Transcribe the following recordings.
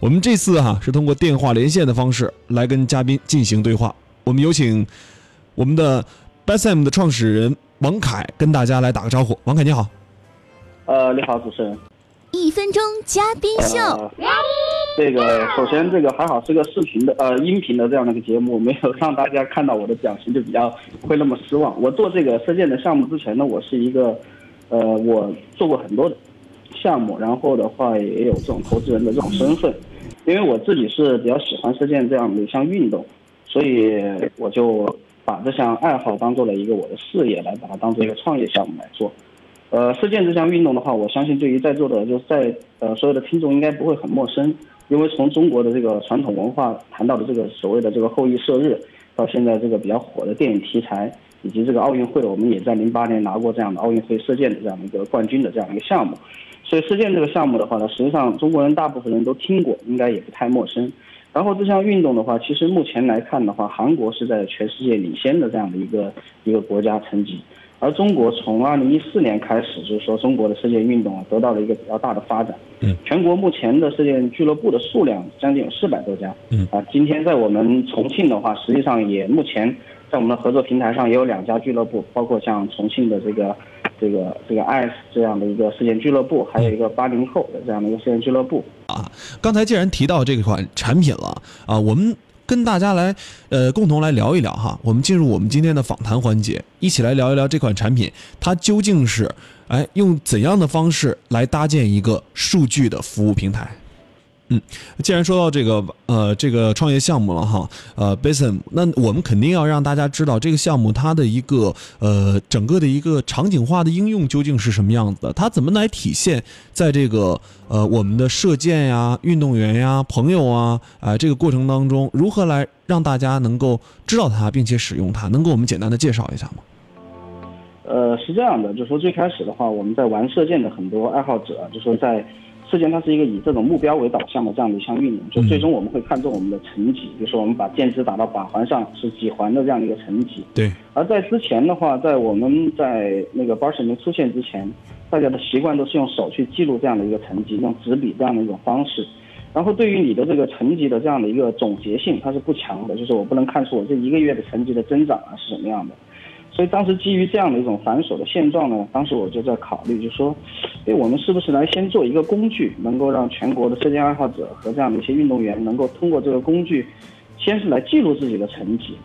我们这次哈是通过电话连线的方式来跟嘉宾进行对话。我们有请我们的 BSM 的创始人王凯跟大家来打个招呼。王凯你好。呃，你好，主持人。一分钟嘉宾秀。这个首先这个还好是个视频的呃音频的这样的一个节目，没有让大家看到我的表情就比较会那么失望。我做这个射箭的项目之前呢，我是一个呃我做过很多的项目，然后的话也有这种投资人的这种身份。因为我自己是比较喜欢射箭这样的一项运动，所以我就把这项爱好当做了一个我的事业，来把它当做一个创业项目来做。呃，射箭这项运动的话，我相信对于在座的就是在呃所有的听众应该不会很陌生，因为从中国的这个传统文化谈到的这个所谓的这个后羿射日，到现在这个比较火的电影题材，以及这个奥运会，我们也在零八年拿过这样的奥运会射箭的这样的一个冠军的这样一个项目。所以射箭这个项目的话呢，实际上中国人大部分人都听过，应该也不太陌生。然后这项运动的话，其实目前来看的话，韩国是在全世界领先的这样的一个一个国家层级，而中国从二零一四年开始，就是说中国的射箭运动啊得到了一个比较大的发展。嗯。全国目前的射箭俱乐部的数量将近有四百多家。嗯。啊，今天在我们重庆的话，实际上也目前在我们的合作平台上也有两家俱乐部，包括像重庆的这个。这个这个 IS 这样的一个事件俱乐部，还有一个八零后的这样的一个事件俱乐部啊。刚才既然提到这款产品了啊，我们跟大家来呃共同来聊一聊哈。我们进入我们今天的访谈环节，一起来聊一聊这款产品，它究竟是哎用怎样的方式来搭建一个数据的服务平台。嗯，既然说到这个呃这个创业项目了哈，呃 b a s i m 那我们肯定要让大家知道这个项目它的一个呃整个的一个场景化的应用究竟是什么样子的，它怎么来体现在这个呃我们的射箭呀、运动员呀、朋友啊啊这个过程当中，如何来让大家能够知道它并且使用它，能给我们简单的介绍一下吗？呃，是这样的，就说最开始的话，我们在玩射箭的很多爱好者，就说在。射箭它是一个以这种目标为导向的这样的一项运营，就最终我们会看重我们的成绩，比如说我们把箭支打到靶环上是几环的这样的一个成绩。对。而在之前的话，在我们在那个 b a r s n 出现之前，大家的习惯都是用手去记录这样的一个成绩，用纸笔这样的一种方式。然后对于你的这个成绩的这样的一个总结性，它是不强的，就是我不能看出我这一个月的成绩的增长啊是什么样的。所以当时基于这样的一种繁琐的现状呢，当时我就在考虑，就说，哎，我们是不是来先做一个工具，能够让全国的射箭爱好者和这样的一些运动员能够通过这个工具，先是来记录自己的成绩，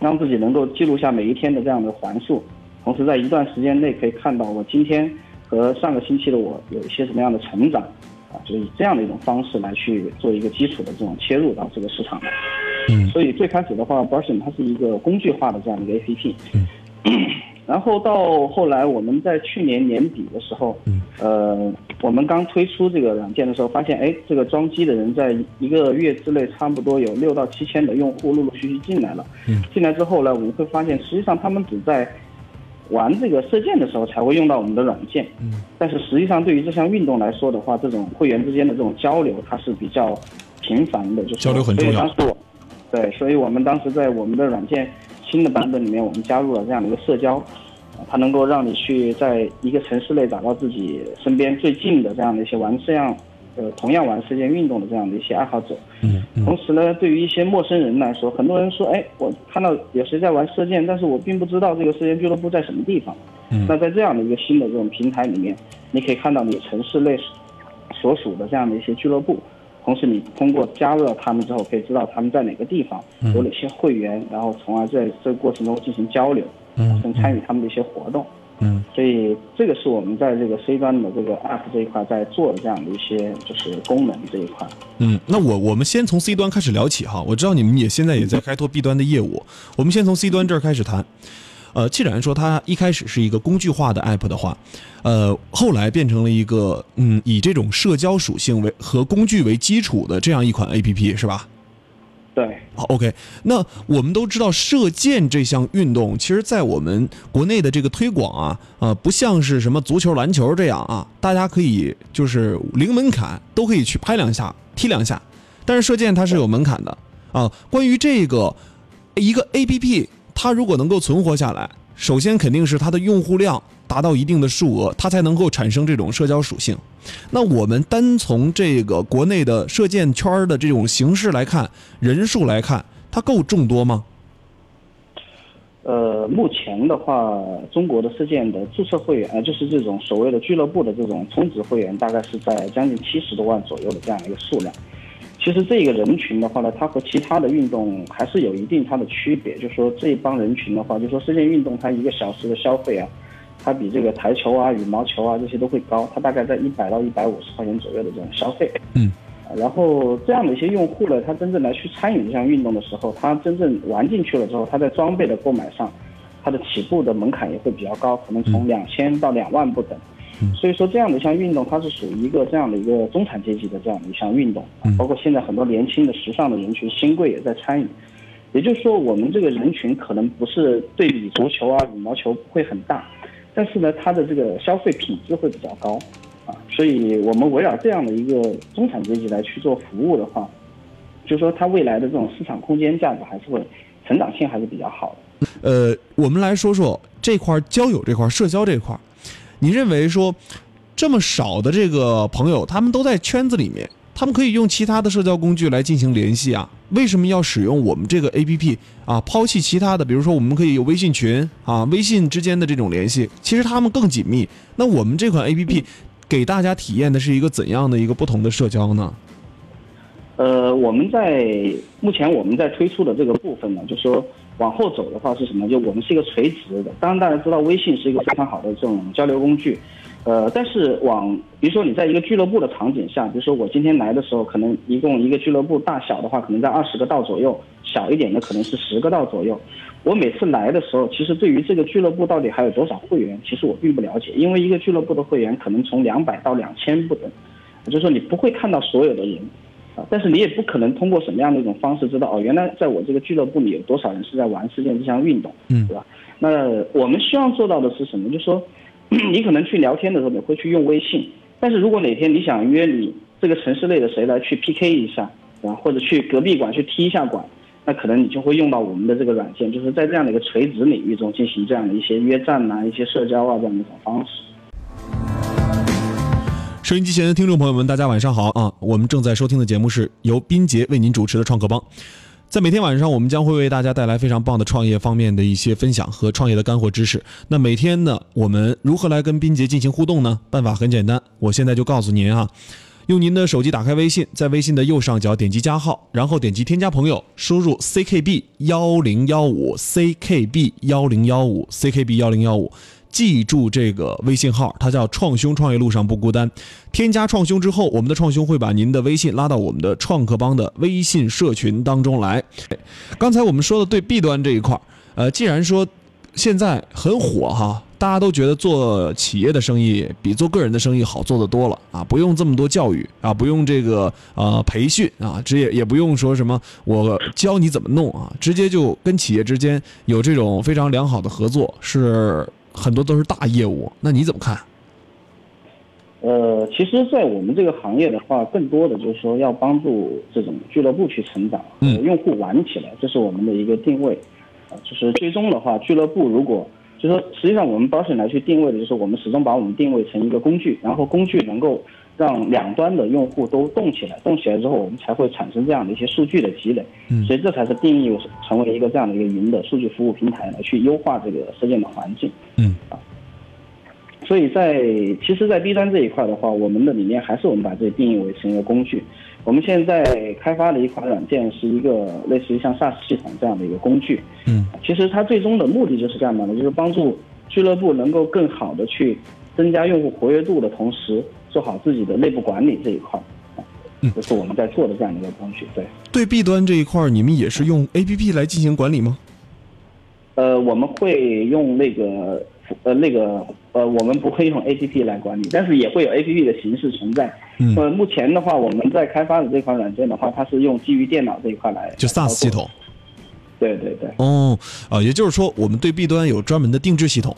让自己能够记录下每一天的这样的环数，同时在一段时间内可以看到我今天和上个星期的我有一些什么样的成长，啊，就是以这样的一种方式来去做一个基础的这种切入到这个市场来。嗯，所以最开始的话 b r s o n 它是一个工具化的这样的一个 APP。嗯，然后到后来我们在去年年底的时候，嗯，呃，我们刚推出这个软件的时候，发现，哎，这个装机的人在一个月之内，差不多有六到七千的用户陆陆续续进来了。嗯，进来之后呢，我们会发现，实际上他们只在玩这个射箭的时候才会用到我们的软件。嗯，但是实际上对于这项运动来说的话，这种会员之间的这种交流，它是比较频繁的，就是交流很重要。对，所以我们当时在我们的软件新的版本里面，我们加入了这样的一个社交，它能够让你去在一个城市内找到自己身边最近的这样的一些玩这样，呃，同样玩射箭运动的这样的一些爱好者。嗯。同时呢，对于一些陌生人来说，很多人说，哎，我看到有谁在玩射箭，但是我并不知道这个射箭俱乐部在什么地方。嗯。那在这样的一个新的这种平台里面，你可以看到你城市内所属的这样的一些俱乐部。同时，你通过加入了他们之后，可以知道他们在哪个地方有哪些会员，然后从而在这个过程中进行交流，嗯，并参与他们的一些活动，嗯，所以这个是我们在这个 C 端的这个 App 这一块在做的这样的一些就是功能这一块。嗯，那我我们先从 C 端开始聊起哈，我知道你们也现在也在开拓 B 端的业务，我们先从 C 端这儿开始谈。呃，既然说它一开始是一个工具化的 app 的话，呃，后来变成了一个嗯，以这种社交属性为和工具为基础的这样一款 app 是吧？对。好，OK。那我们都知道射箭这项运动，其实在我们国内的这个推广啊，呃，不像是什么足球、篮球这样啊，大家可以就是零门槛都可以去拍两下、踢两下，但是射箭它是有门槛的啊。关于这个一个 app。它如果能够存活下来，首先肯定是它的用户量达到一定的数额，它才能够产生这种社交属性。那我们单从这个国内的射箭圈的这种形式来看，人数来看，它够众多吗？呃，目前的话，中国的射箭的注册会员，呃，就是这种所谓的俱乐部的这种充值会员，大概是在将近七十多万左右的这样一个数量。其实这个人群的话呢，它和其他的运动还是有一定它的区别。就是说这一帮人群的话，就说射箭运动它一个小时的消费啊，它比这个台球啊、羽毛球啊这些都会高，它大概在一百到一百五十块钱左右的这种消费。嗯。然后这样的一些用户呢，他真正来去参与这项运动的时候，他真正玩进去了之后，他在装备的购买上，他的起步的门槛也会比较高，可能从两千到两万不等。所以说，这样的一项运动，它是属于一个这样的一个中产阶级的这样的一项运动。包括现在很多年轻的时尚的人群，新贵也在参与。也就是说，我们这个人群可能不是对比足球啊、羽毛球不会很大，但是呢，它的这个消费品质会比较高。啊，所以我们围绕这样的一个中产阶级来去做服务的话，就说它未来的这种市场空间价值还是会成长性还是比较好的。呃，我们来说说这块交友这块社交这块，你认为说这么少的这个朋友，他们都在圈子里面，他们可以用其他的社交工具来进行联系啊？为什么要使用我们这个 A P P 啊？抛弃其他的，比如说我们可以有微信群啊，微信之间的这种联系，其实他们更紧密。那我们这款 A P P。给大家体验的是一个怎样的一个不同的社交呢？呃，我们在目前我们在推出的这个部分呢，就说往后走的话是什么？就我们是一个垂直的。当然，大家知道微信是一个非常好的这种交流工具，呃，但是往比如说你在一个俱乐部的场景下，比如说我今天来的时候，可能一共一个俱乐部大小的话，可能在二十个道左右，小一点的可能是十个道左右。我每次来的时候，其实对于这个俱乐部到底还有多少会员，其实我并不了解，因为一个俱乐部的会员可能从两百到两千不等，就是说你不会看到所有的人，啊，但是你也不可能通过什么样的一种方式知道哦，原来在我这个俱乐部里有多少人是在玩射箭这项运动，嗯，对吧？那我们希望做到的是什么？就是说，你可能去聊天的时候你会去用微信，但是如果哪天你想约你这个城市内的谁来去 PK 一下，啊，或者去隔壁馆去踢一下馆。那可能你就会用到我们的这个软件，就是在这样的一个垂直领域中进行这样的一些约战啊、一些社交啊这样的一种方式。收音机前的听众朋友们，大家晚上好啊！我们正在收听的节目是由斌杰为您主持的创客帮，在每天晚上我们将会为大家带来非常棒的创业方面的一些分享和创业的干货知识。那每天呢，我们如何来跟斌杰进行互动呢？办法很简单，我现在就告诉您啊。用您的手机打开微信，在微信的右上角点击加号，然后点击添加朋友，输入 ckb 幺零幺五 ckb 幺零幺五 ckb 幺零幺五，记住这个微信号，它叫“创兄创业路上不孤单”。添加创兄之后，我们的创兄会把您的微信拉到我们的创客帮的微信社群当中来。刚才我们说的对 B 端这一块呃，既然说现在很火哈。大家都觉得做企业的生意比做个人的生意好做的多了啊，不用这么多教育啊，不用这个呃培训啊，直接也不用说什么我教你怎么弄啊，直接就跟企业之间有这种非常良好的合作，是很多都是大业务。那你怎么看？呃，其实，在我们这个行业的话，更多的就是说要帮助这种俱乐部去成长，嗯，用户玩起来，这是我们的一个定位啊，就是最终的话，俱乐部如果。就说，实际上我们保险来去定位的，就是我们始终把我们定位成一个工具，然后工具能够让两端的用户都动起来，动起来之后，我们才会产生这样的一些数据的积累。嗯，所以这才是定义成为一个这样的一个云的数据服务平台来去优化这个射箭的环境。嗯，啊，所以在其实，在 B 端这一块的话，我们的理念还是我们把这定义为成一个工具。我们现在开发的一款软件是一个类似于像 SaaS 系统这样的一个工具。嗯，其实它最终的目的就是干嘛呢？就是帮助俱乐部能够更好的去增加用户活跃度的同时，做好自己的内部管理这一块。嗯，这是我们在做的这样的一个工具。对。对 B 端这一块，你们也是用 APP 来进行管理吗？呃，我们会用那个。呃，那个呃，我们不会用 A P P 来管理，但是也会有 A P P 的形式存在。嗯。呃，目前的话，我们在开发的这款软件的话，它是用基于电脑这一块来。就 SaaS 系统。对对对。哦，啊，也就是说，我们对 B 端有专门的定制系统。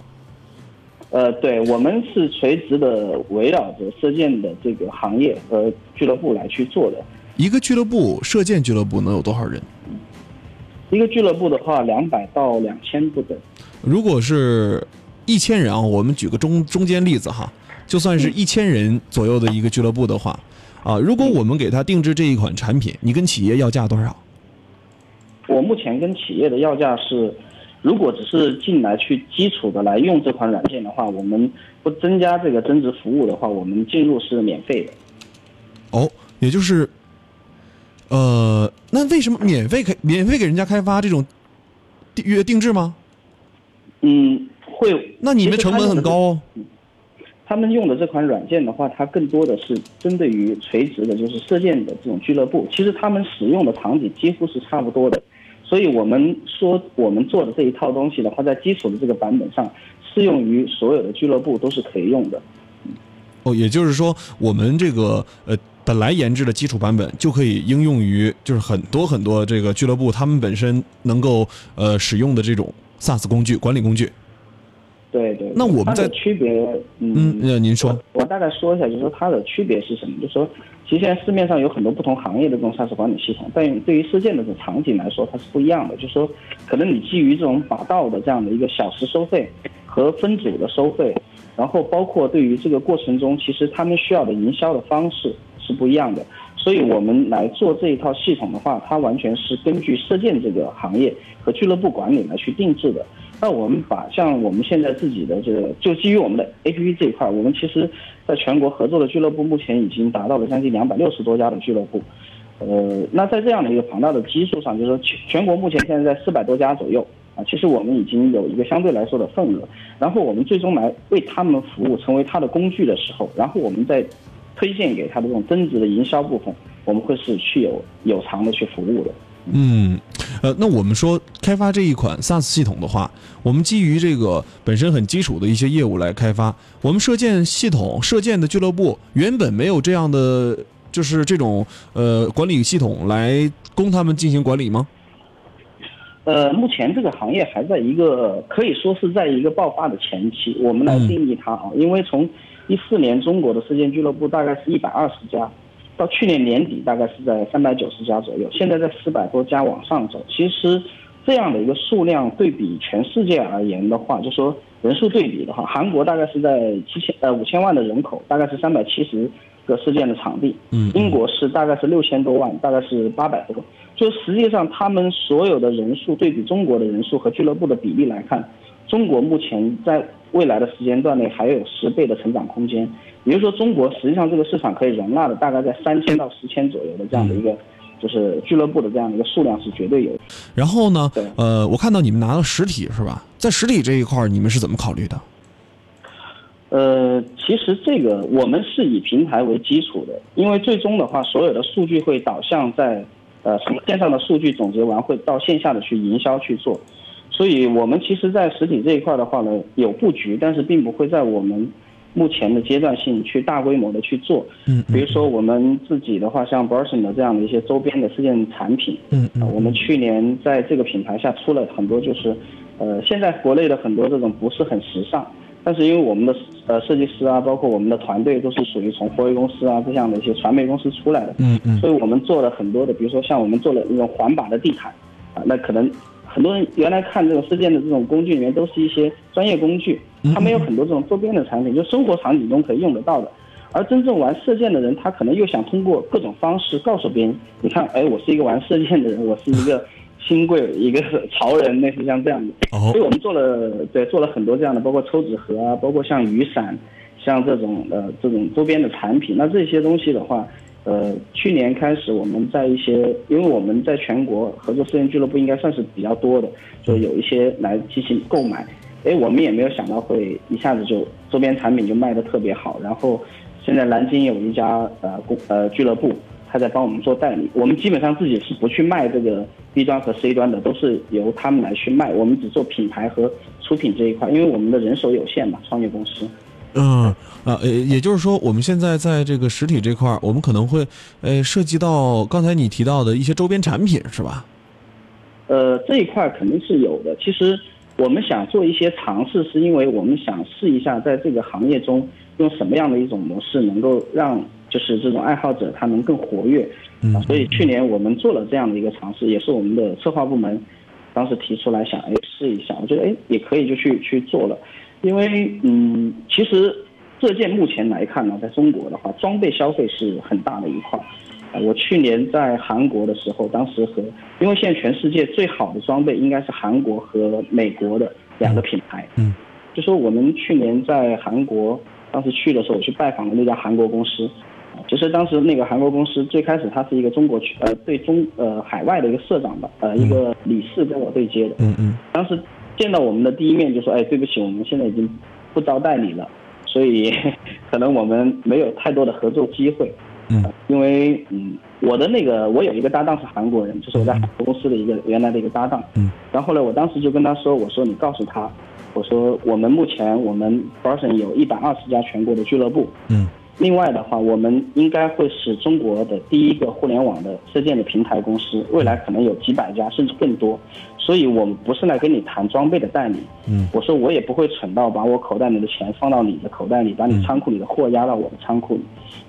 呃，对，我们是垂直的围绕着射箭的这个行业和俱乐部来去做的。一个俱乐部，射箭俱乐部能有多少人？一个俱乐部的话，两百到两千不等。如果是一千人啊，我们举个中中间例子哈，就算是一千人左右的一个俱乐部的话，啊，如果我们给他定制这一款产品，你跟企业要价多少？我目前跟企业的要价是，如果只是进来去基础的来用这款软件的话，我们不增加这个增值服务的话，我们进入是免费的。哦，也就是，呃，那为什么免费开免费给人家开发这种定约定制吗？嗯，会。那你们成本很高哦。他们用的这款软件的话，它更多的是针对于垂直的，就是射箭的这种俱乐部。其实他们使用的场景几乎是差不多的，所以我们说我们做的这一套东西的话，在基础的这个版本上，适用于所有的俱乐部都是可以用的。哦，也就是说，我们这个呃本来研制的基础版本就可以应用于就是很多很多这个俱乐部他们本身能够呃使用的这种 SaaS 工具管理工具。对对。那我们在区别，嗯，嗯，呃，您说，我大概说一下，就是说它的区别是什么？就是说，其实现在市面上有很多不同行业的这种 SaaS 管理系统，但对于射箭的这种场景来说，它是不一样的。就是说，可能你基于这种把道的这样的一个小时收费和分组的收费，然后包括对于这个过程中，其实他们需要的营销的方式是不一样的。所以我们来做这一套系统的话，它完全是根据射箭这个行业和俱乐部管理来去定制的。那我们把像我们现在自己的这个，就基于我们的 APP 这一块，我们其实在全国合作的俱乐部目前已经达到了将近两百六十多家的俱乐部。呃，那在这样的一个庞大的基数上，就是说全全国目前现在在四百多家左右啊，其实我们已经有一个相对来说的份额。然后我们最终来为他们服务，成为他的工具的时候，然后我们再推荐给他的这种增值的营销部分，我们会是去有有偿的去服务的。嗯，呃，那我们说开发这一款 SaaS 系统的话，我们基于这个本身很基础的一些业务来开发。我们射箭系统、射箭的俱乐部原本没有这样的，就是这种呃管理系统来供他们进行管理吗？呃，目前这个行业还在一个可以说是在一个爆发的前期。我们来定义它啊，因为从一四年中国的射箭俱乐部大概是一百二十家。到去年年底大概是在三百九十家左右，现在在四百多家往上走。其实这样的一个数量对比全世界而言的话，就说人数对比的话，韩国大概是在七千呃五千万的人口，大概是三百七十个事件的场地。嗯，英国是大概是六千多万，大概是八百多。就实际上他们所有的人数对比中国的人数和俱乐部的比例来看，中国目前在未来的时间段内还有十倍的成长空间。也就是说，中国实际上这个市场可以容纳的大概在三千到十千左右的这样的一个，就是俱乐部的这样的一个数量是绝对有。然后呢，呃，我看到你们拿了实体是吧？在实体这一块，你们是怎么考虑的？呃，其实这个我们是以平台为基础的，因为最终的话，所有的数据会导向在，呃，从线上的数据总结完会到线下的去营销去做，所以我们其实，在实体这一块的话呢，有布局，但是并不会在我们。目前的阶段性去大规模的去做，嗯，比如说我们自己的话，像 Burson 的这样的一些周边的事件产品，嗯嗯，我们去年在这个品牌下出了很多，就是，呃，现在国内的很多这种不是很时尚，但是因为我们的呃设计师啊，包括我们的团队都是属于从华为公司啊这样的一些传媒公司出来的，嗯嗯，所以我们做了很多的，比如说像我们做了那种环保的地毯，啊，那可能。很多人原来看这种射箭的这种工具里面都是一些专业工具，他们有很多这种周边的产品，就生活场景中可以用得到的。而真正玩射箭的人，他可能又想通过各种方式告诉别人，你看，哎，我是一个玩射箭的人，我是一个新贵，一个 潮人，类似像这样的。所以我们做了，对，做了很多这样的，包括抽纸盒啊，包括像雨伞，像这种呃这种周边的产品。那这些东西的话。呃，去年开始，我们在一些，因为我们在全国合作私人俱乐部应该算是比较多的，就有一些来进行购买。哎，我们也没有想到会一下子就周边产品就卖的特别好。然后，现在南京有一家呃公呃俱乐部，他在帮我们做代理。我们基本上自己是不去卖这个 B 端和 C 端的，都是由他们来去卖。我们只做品牌和出品这一块，因为我们的人手有限嘛，创业公司。嗯啊，呃，也就是说，我们现在在这个实体这块，我们可能会，呃，涉及到刚才你提到的一些周边产品，是吧？呃，这一块肯定是有的。其实我们想做一些尝试，是因为我们想试一下，在这个行业中用什么样的一种模式，能够让就是这种爱好者他能更活跃。嗯。所以去年我们做了这样的一个尝试，也是我们的策划部门。当时提出来想哎试一下，我觉得哎也可以就去去做了，因为嗯其实这件目前来看呢，在中国的话装备消费是很大的一块。啊，我去年在韩国的时候，当时和因为现在全世界最好的装备应该是韩国和美国的两个品牌，嗯，就说我们去年在韩国，当时去的时候，我去拜访了那家韩国公司，啊，其实当时那个韩国公司最开始他是一个中国区呃对中呃海外的一个社长吧，呃一个理事跟我对接的，嗯嗯当时见到我们的第一面就说，哎，对不起，我们现在已经不招代理了，所以 可能我们没有太多的合作机会。嗯因为嗯，我的那个我有一个搭档是韩国人，就是我在韩国公司的一个原来的一个搭档。嗯。然后呢我当时就跟他说，我说你告诉他，我说我们目前我们 o n 有一百二十家全国的俱乐部，嗯另外的话，我们应该会是中国的第一个互联网的射箭的平台公司，未来可能有几百家甚至更多。所以我们不是来跟你谈装备的代理，嗯我说我也不会蠢到把我口袋里的钱放到你的口袋里，把你仓库里的货压到我的仓库里。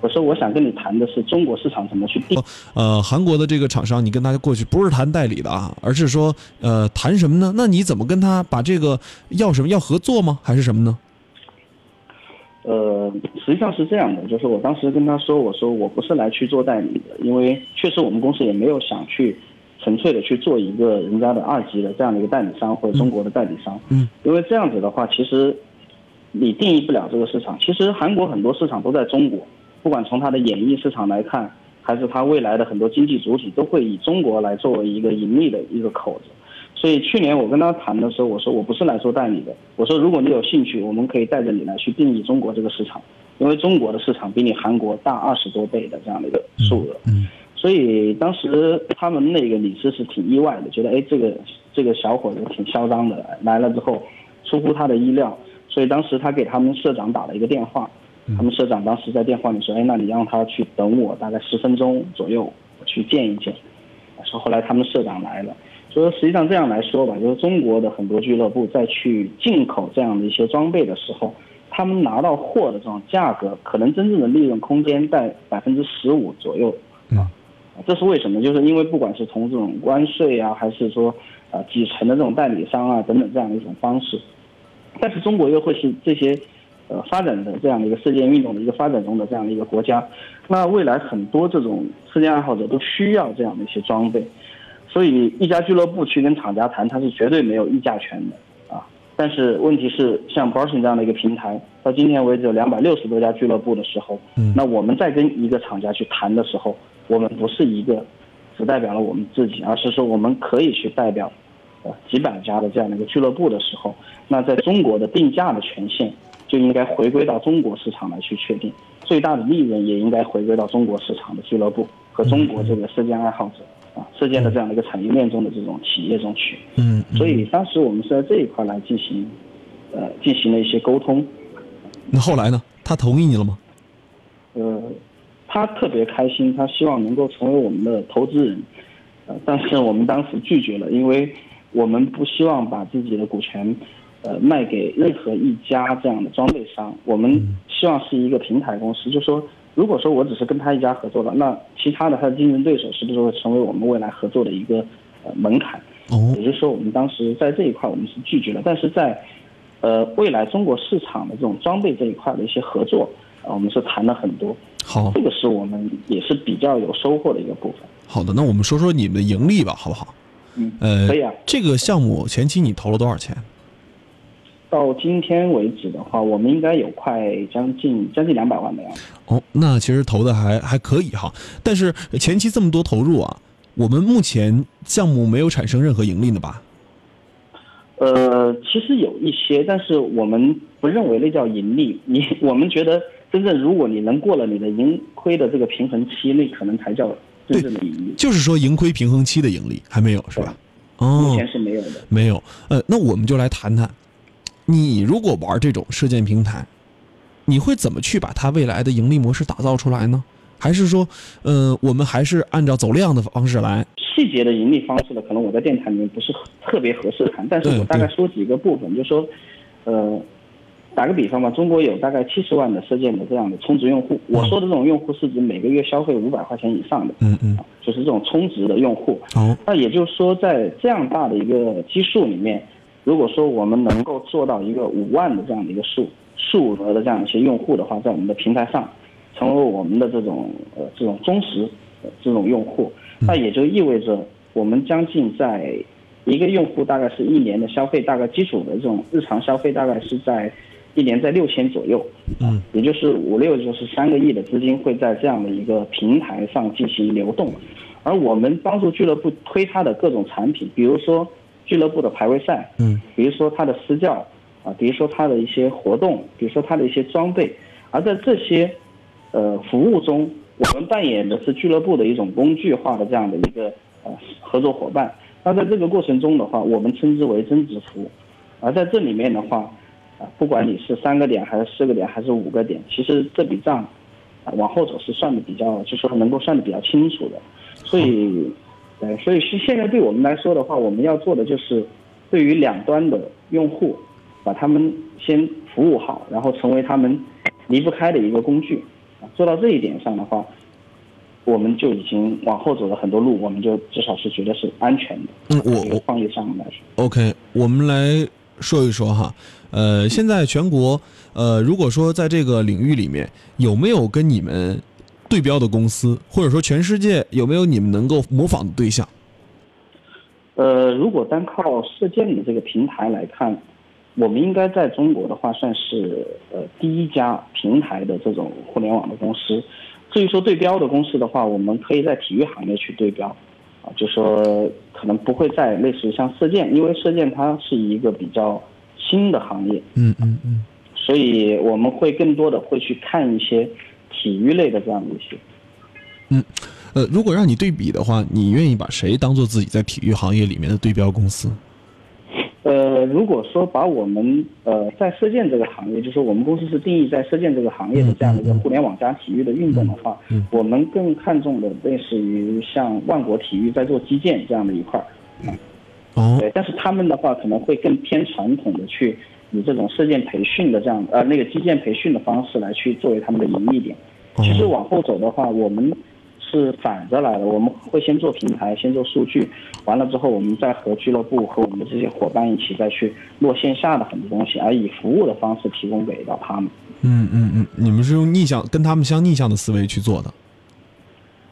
我说我想跟你谈的是中国市场怎么去定。呃，韩国的这个厂商，你跟他过去不是谈代理的啊，而是说呃谈什么呢？那你怎么跟他把这个要什么要合作吗？还是什么呢？呃，实际上是这样的，就是我当时跟他说，我说我不是来去做代理的，因为确实我们公司也没有想去纯粹的去做一个人家的二级的这样的一个代理商或者中国的代理商。嗯，因为这样子的话，其实你定义不了这个市场。其实韩国很多市场都在中国，不管从它的演艺市场来看，还是它未来的很多经济主体，都会以中国来作为一个盈利的一个口子。所以去年我跟他谈的时候，我说我不是来做代理的，我说如果你有兴趣，我们可以带着你来去定义中国这个市场，因为中国的市场比你韩国大二十多倍的这样的一个数额。嗯所以当时他们那个理事是挺意外的，觉得哎这个这个小伙子挺嚣张的，来了之后出乎他的意料，所以当时他给他们社长打了一个电话，他们社长当时在电话里说，哎那你让他去等我大概十分钟左右，我去见一见。说后来他们社长来了，说实际上这样来说吧，就是中国的很多俱乐部在去进口这样的一些装备的时候，他们拿到货的这种价格，可能真正的利润空间在百分之十五左右。啊这是为什么？就是因为不管是从这种关税啊，还是说呃几层的这种代理商啊等等这样的一种方式，但是中国又会是这些呃发展的这样的一个射箭运动的一个发展中的这样的一个国家，那未来很多这种射箭爱好者都需要这样的一些装备，所以一家俱乐部去跟厂家谈，它是绝对没有议价权的啊。但是问题是，像 b o r s o n 这样的一个平台，到今天为止有两百六十多家俱乐部的时候，嗯那我们在跟一个厂家去谈的时候，我们不是一个只代表了我们自己，而是说我们可以去代表呃几百家的这样的一个俱乐部的时候，那在中国的定价的权限就应该回归到中国市场来去确定，最大的利润也应该回归到中国市场的俱乐部和中国这个射箭爱好者啊射箭的这样的一个产业链中的这种企业中去。嗯，嗯所以当时我们是在这一块来进行，呃，进行了一些沟通。那后来呢？他同意你了吗？呃，他特别开心，他希望能够成为我们的投资人，呃，但是我们当时拒绝了，因为我们不希望把自己的股权，呃，卖给任何一家这样的装备商。我们希望是一个平台公司，就说如果说我只是跟他一家合作了，那其他的他的竞争对手是不是会成为我们未来合作的一个呃门槛？哦也就是说，我们当时在这一块我们是拒绝了，但是在呃未来中国市场的这种装备这一块的一些合作，啊，我们是谈了很多，好这个是我们也是比较有收获的一个部分。好的，那我们说说你们的盈利吧，好不好？嗯，呃，可以啊。这个项目前期你投了多少钱？到今天为止的话，我们应该有快将近将近两百万的样子。哦，那其实投的还还可以哈，但是前期这么多投入啊，我们目前项目没有产生任何盈利呢吧？呃，其实有一些，但是我们不认为那叫盈利。你我们觉得，真正如果你能过了你的盈亏的这个平衡期，那可能才叫真正的盈利。就是说盈亏平衡期的盈利还没有是吧？哦目，前是没有的。没有。呃，那我们就来谈谈，你如果玩这种射箭平台，你会怎么去把它未来的盈利模式打造出来呢？还是说，呃，我们还是按照走量的方式来？细节的盈利方式呢，可能我在电台里面不是特别合适谈，但是我大概说几个部分，就说，呃，打个比方吧，中国有大概七十万的射箭的这样的充值用户。我说的这种用户是指每个月消费五百块钱以上的，嗯嗯，就是这种充值的用户。好，那也就是说，在这样大的一个基数里面，如果说我们能够做到一个五万的这样的一个数数额的这样一些用户的话，在我们的平台上，成为我们的这种呃这种忠实呃这种用户，那也就意味着我们将近在一个用户大概是一年的消费，大概基础的这种日常消费大概是在一年在六千左右，嗯，也就是五六就是三个亿的资金会在这样的一个平台上进行流动，而我们帮助俱乐部推它的各种产品，比如说俱乐部的排位赛，嗯，比如说他的私教啊，比如说他的一些活动，比如说他的一些装备，而在这些呃服务中，我们扮演的是俱乐部的一种工具化的这样的一个呃合作伙伴。那在这个过程中的话，我们称之为增值服务，而在这里面的话，啊，不管你是三个点还是四个点还是五个点，其实这笔账啊往后走是算的比较，就是说能够算的比较清楚的。所以，对，所以是现在对我们来说的话，我们要做的就是对于两端的用户，把他们先服务好，然后成为他们离不开的一个工具。啊，做到这一点上的话，我们就已经往后走了很多路，我们就至少是觉得是安全的。嗯我这个创业上来说。OK，我们来说一说哈，呃，现在全国，呃，如果说在这个领域里面有没有跟你们对标的公司，或者说全世界有没有你们能够模仿的对象？呃，如果单靠射箭的这个平台来看，我们应该在中国的话算是呃第一家平台的这种互联网的公司。至于说对标的公司的话，我们可以在体育行业去对标，啊，就说可能不会在类似于像射箭，因为射箭它是一个比较新的行业，嗯嗯嗯，所以我们会更多的会去看一些体育类的这样的一些。呃，如果让你对比的话，你愿意把谁当做自己在体育行业里面的对标公司？呃，如果说把我们呃在射箭这个行业，就是我们公司是定义在射箭这个行业的这样的一个互联网加体育的运动的话，嗯我们更看重的类似于像万国体育在做击剑这样的一块儿，哦，对，但是他们的话可能会更偏传统的去以这种射箭培训的这样呃那个击剑培训的方式来去作为他们的盈利点。其实往后走的话，我们是反着来的，我们会先做平台，先做数据，完了之后，我们再和俱乐部和我们的这些伙伴一起再去落线下的很多东西，而以服务的方式提供给到他们。嗯嗯嗯，你们是用逆向跟他们相逆向的思维去做的。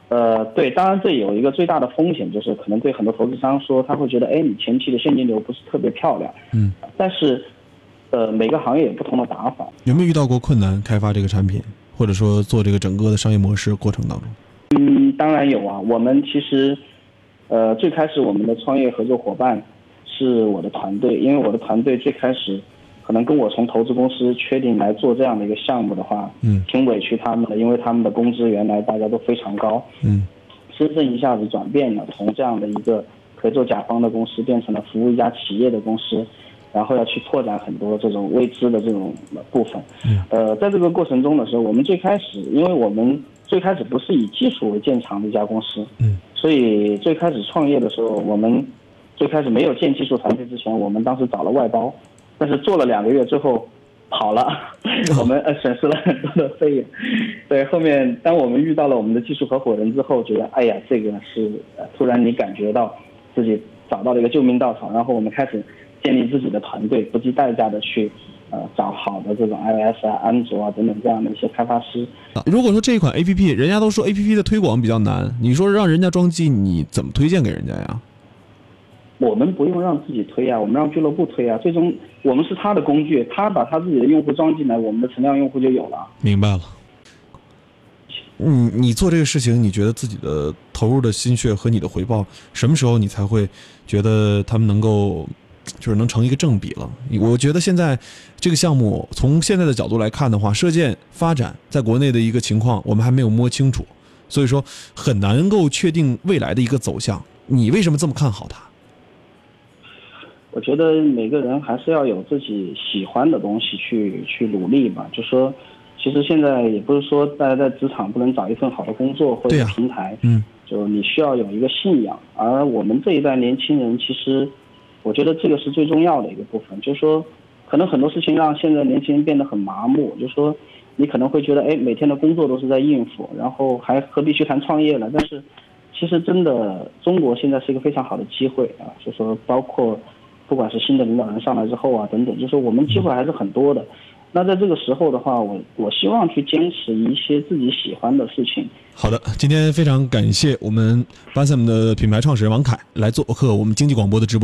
呃，对，当然这有一个最大的风险，就是可能对很多投资商说，他会觉得，哎，你前期的现金流不是特别漂亮，嗯，但是，呃，每个行业有不同的打法，有没有遇到过困难开发这个产品，或者说做这个整个的商业模式过程当中？嗯，当然有啊。我们其实，呃，最开始我们的创业合作伙伴是我的团队，因为我的团队最开始可能跟我从投资公司确定来做这样的一个项目的话，嗯挺委屈他们的，因为他们的工资原来大家都非常高，嗯深圳一下子转变了，从这样的一个可以做甲方的公司变成了服务一家企业的公司，然后要去拓展很多这种未知的这种部分。呃，在这个过程中的时候，我们最开始，因为我们最开始不是以技术为建厂的一家公司，嗯，所以最开始创业的时候，我们最开始没有建技术团队之前，我们当时找了外包，但是做了两个月之后跑了，我们呃损失了很多的费用。对，后面当我们遇到了我们的技术合伙人之后，觉得哎呀，这个是呃突然你感觉到自己找到了一个救命稻草，然后我们开始建立自己的团队，不计代价的去呃找好的这种 iOS 啊、安卓啊等等这样的一些开发师。啊如果说这一款 A P P，人家都说 A P P 的推广比较难，你说让人家装机，你怎么推荐给人家呀？我们不用让自己推啊，我们让俱乐部推啊。最终我们是他的工具，他把他自己的用户装进来，我们的存量用户就有了。明白了。嗯，你做这个事情，你觉得自己的投入的心血和你的回报，什么时候你才会觉得他们能够，就是能成一个正比了？我觉得现在这个项目从现在的角度来看的话，射箭发展在国内的一个情况，我们还没有摸清楚，所以说很难够确定未来的一个走向。你为什么这么看好它？我觉得每个人还是要有自己喜欢的东西去去努力吧。就说，其实现在也不是说大家在职场不能找一份好的工作或者平台，嗯就你需要有一个信仰。而我们这一代年轻人，其实我觉得这个是最重要的一个部分，就是说，可能很多事情让现在年轻人变得很麻木，就是说你可能会觉得，哎，每天的工作都是在应付，然后还何必去谈创业呢？但是其实真的，中国现在是一个非常好的机会啊，就是说包括不管是新的领导人上来之后啊等等，就是我们机会还是很多的。那在这个时候的话，我我希望去坚持一些自己喜欢的事情。好的，今天非常感谢我们巴塞姆的品牌创始人王凯来做客我们经济广播的直播。